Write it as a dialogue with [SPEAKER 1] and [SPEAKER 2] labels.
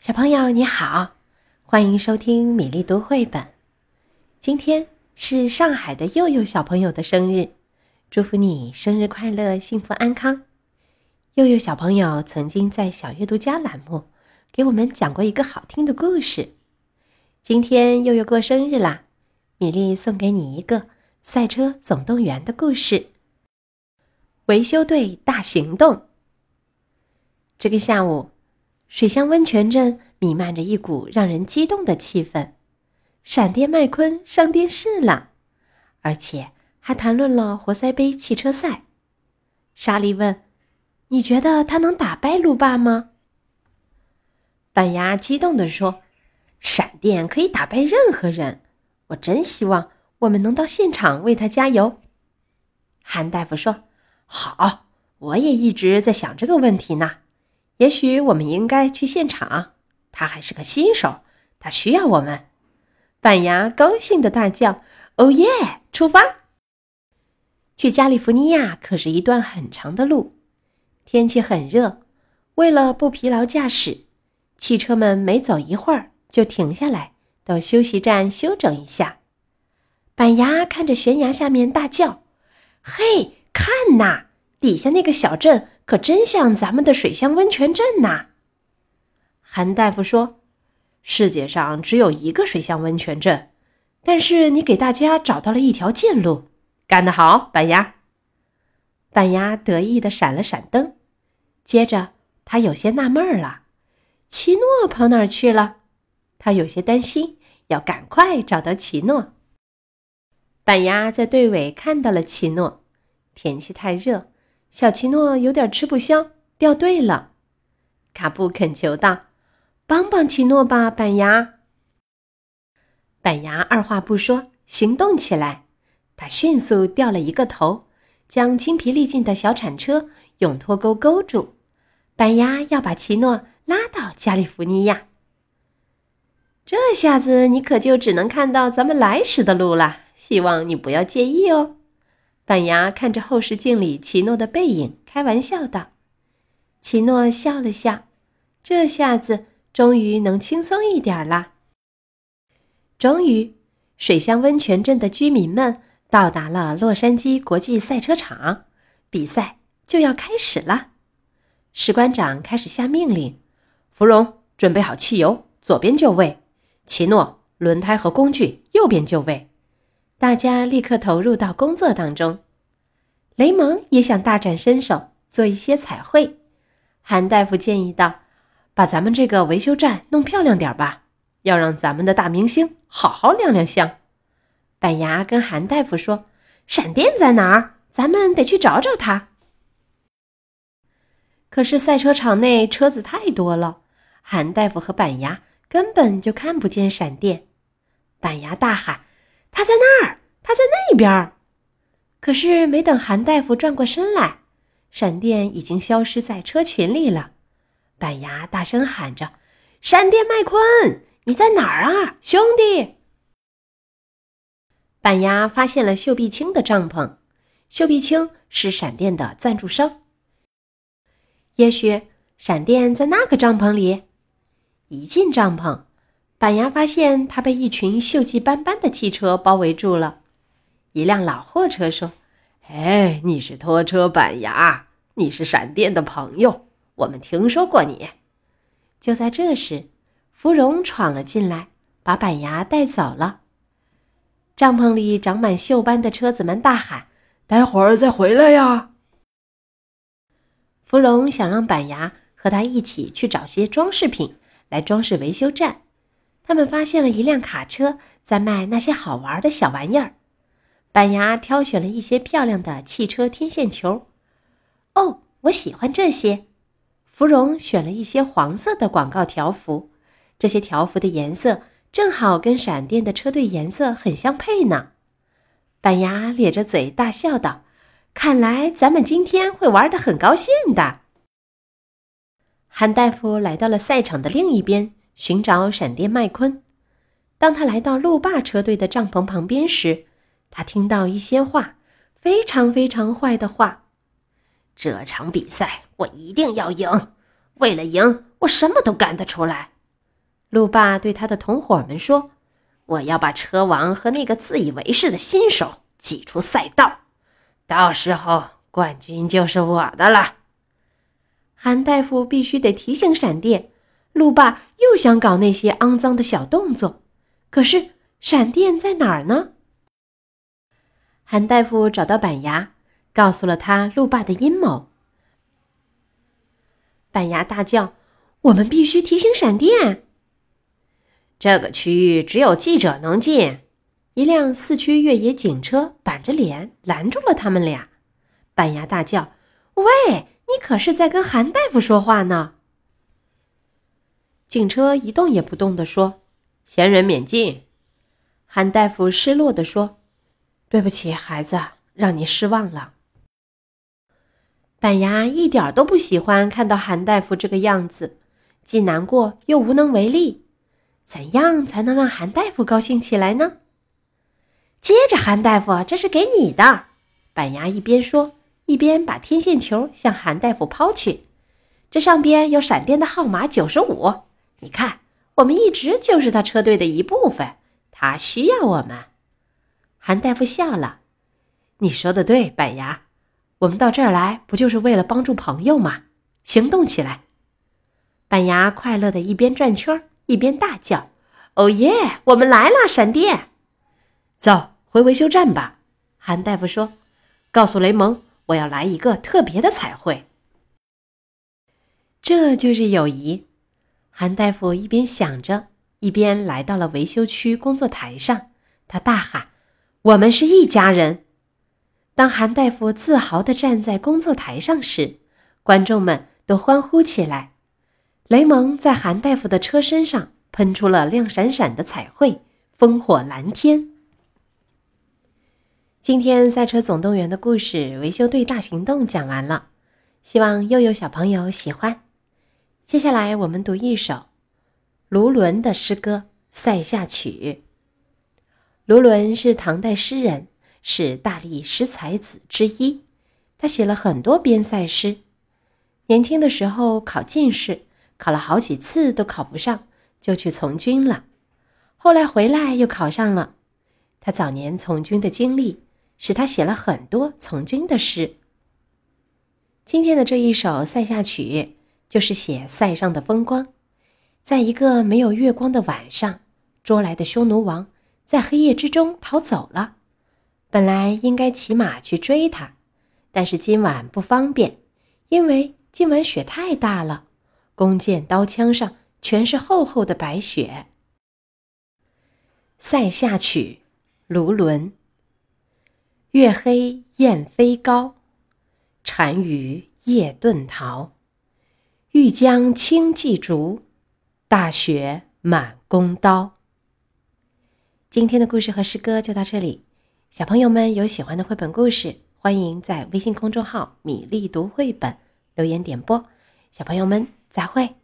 [SPEAKER 1] 小朋友你好，欢迎收听米粒读绘本。今天是上海的佑佑小朋友的生日，祝福你生日快乐，幸福安康。佑佑小朋友曾经在小阅读家栏目给我们讲过一个好听的故事。今天佑佑过生日啦，米粒送给你一个《赛车总动员》的故事——维修队大行动。这个下午。水乡温泉镇弥漫着一股让人激动的气氛，闪电麦昆上电视了，而且还谈论了活塞杯汽车赛。莎莉问：“你觉得他能打败路霸吗？”板牙激动地说：“闪电可以打败任何人，我真希望我们能到现场为他加油。”韩大夫说：“好，我也一直在想这个问题呢。”也许我们应该去现场。他还是个新手，他需要我们。板牙高兴地大叫：“哦耶！出发！去加利福尼亚可是一段很长的路，天气很热。为了不疲劳驾驶，汽车们每走一会儿就停下来到休息站休整一下。板牙看着悬崖下面大叫：“嘿，看呐，底下那个小镇！”可真像咱们的水乡温泉镇呐！韩大夫说：“世界上只有一个水乡温泉镇，但是你给大家找到了一条近路，干得好，板牙！”板牙得意的闪了闪灯，接着他有些纳闷了：奇诺跑哪儿去了？他有些担心，要赶快找到奇诺。板牙在队尾看到了奇诺，天气太热。小奇诺有点吃不消，掉队了。卡布恳求道：“帮帮奇诺吧，板牙。”板牙二话不说，行动起来。他迅速掉了一个头，将精疲力尽的小铲车用拖钩勾住。板牙要把奇诺拉到加利福尼亚。这下子你可就只能看到咱们来时的路了。希望你不要介意哦。板牙看着后视镜里奇诺的背影，开玩笑道：“奇诺笑了笑，这下子终于能轻松一点了。”终于，水乡温泉镇的居民们到达了洛杉矶国际赛车场，比赛就要开始了。士官长开始下命令：“芙蓉，准备好汽油，左边就位；奇诺，轮胎和工具，右边就位。”大家立刻投入到工作当中。雷蒙也想大展身手，做一些彩绘。韩大夫建议道：“把咱们这个维修站弄漂亮点吧，要让咱们的大明星好好亮亮相。”板牙跟韩大夫说：“闪电在哪儿？咱们得去找找他。”可是赛车场内车子太多了，韩大夫和板牙根本就看不见闪电。板牙大喊。他在那儿，他在那边儿。可是没等韩大夫转过身来，闪电已经消失在车群里了。板牙大声喊着：“闪电麦昆，你在哪儿啊，兄弟？”板牙发现了秀碧青的帐篷，秀碧青是闪电的赞助商。也许闪电在那个帐篷里。一进帐篷。板牙发现他被一群锈迹斑斑的汽车包围住了。一辆老货车说：“
[SPEAKER 2] 哎，你是拖车板牙，你是闪电的朋友，我们听说过你。”
[SPEAKER 1] 就在这时，芙蓉闯了进来，把板牙带走了。帐篷里长满锈斑的车子们大喊：“
[SPEAKER 2] 待会儿再回来呀！”
[SPEAKER 1] 芙蓉想让板牙和他一起去找些装饰品来装饰维修站。他们发现了一辆卡车在卖那些好玩的小玩意儿。板牙挑选了一些漂亮的汽车天线球。哦，我喜欢这些。芙蓉选了一些黄色的广告条幅，这些条幅的颜色正好跟闪电的车队颜色很相配呢。板牙咧着嘴大笑道：“看来咱们今天会玩的很高兴的。”韩大夫来到了赛场的另一边。寻找闪电麦昆。当他来到路霸车队的帐篷旁边时，他听到一些话，非常非常坏的话。
[SPEAKER 3] 这场比赛我一定要赢，为了赢，我什么都干得出来。
[SPEAKER 1] 路霸对他的同伙们说：“
[SPEAKER 2] 我要把车王和那个自以为是的新手挤出赛道，到时候冠军就是我的了。”
[SPEAKER 1] 韩大夫必须得提醒闪电，路霸又想搞那些肮脏的小动作，可是闪电在哪儿呢？韩大夫找到板牙，告诉了他路霸的阴谋。板牙大叫：“我们必须提醒闪电！”
[SPEAKER 2] 这个区域只有记者能进。
[SPEAKER 1] 一辆四驱越野警车板着脸拦住了他们俩。板牙大叫：“喂，你可是在跟韩大夫说话呢！”警车一动也不动地说：“
[SPEAKER 2] 闲人免进。”
[SPEAKER 1] 韩大夫失落地说：“对不起，孩子，让你失望了。”板牙一点都不喜欢看到韩大夫这个样子，既难过又无能为力。怎样才能让韩大夫高兴起来呢？接着，韩大夫，这是给你的。板牙一边说，一边把天线球向韩大夫抛去。这上边有闪电的号码九十五。你看，我们一直就是他车队的一部分，他需要我们。韩大夫笑了：“你说的对，板牙，我们到这儿来不就是为了帮助朋友吗？行动起来！”板牙快乐的一边转圈一边大叫：“哦耶！我们来了！闪电，
[SPEAKER 2] 走回维修站吧。”
[SPEAKER 1] 韩大夫说：“告诉雷蒙，我要来一个特别的彩绘。”这就是友谊。韩大夫一边想着，一边来到了维修区工作台上。他大喊：“我们是一家人！”当韩大夫自豪地站在工作台上时，观众们都欢呼起来。雷蒙在韩大夫的车身上喷出了亮闪闪的彩绘，烽火蓝天。今天《赛车总动员》的故事维修队大行动讲完了，希望又有小朋友喜欢。接下来我们读一首卢纶的诗歌《塞下曲》。卢纶是唐代诗人，是大历十才子之一，他写了很多边塞诗。年轻的时候考进士。考了好几次都考不上，就去从军了。后来回来又考上了。他早年从军的经历，使他写了很多从军的诗。今天的这一首《塞下曲》，就是写塞上的风光。在一个没有月光的晚上，捉来的匈奴王在黑夜之中逃走了。本来应该骑马去追他，但是今晚不方便，因为今晚雪太大了。弓箭、刀枪上全是厚厚的白雪。《塞下曲》卢纶。月黑雁飞高，单于夜遁逃。欲将轻骑逐，大雪满弓刀。今天的故事和诗歌就到这里。小朋友们有喜欢的绘本故事，欢迎在微信公众号“米粒读绘本”留言点播。小朋友们。再会。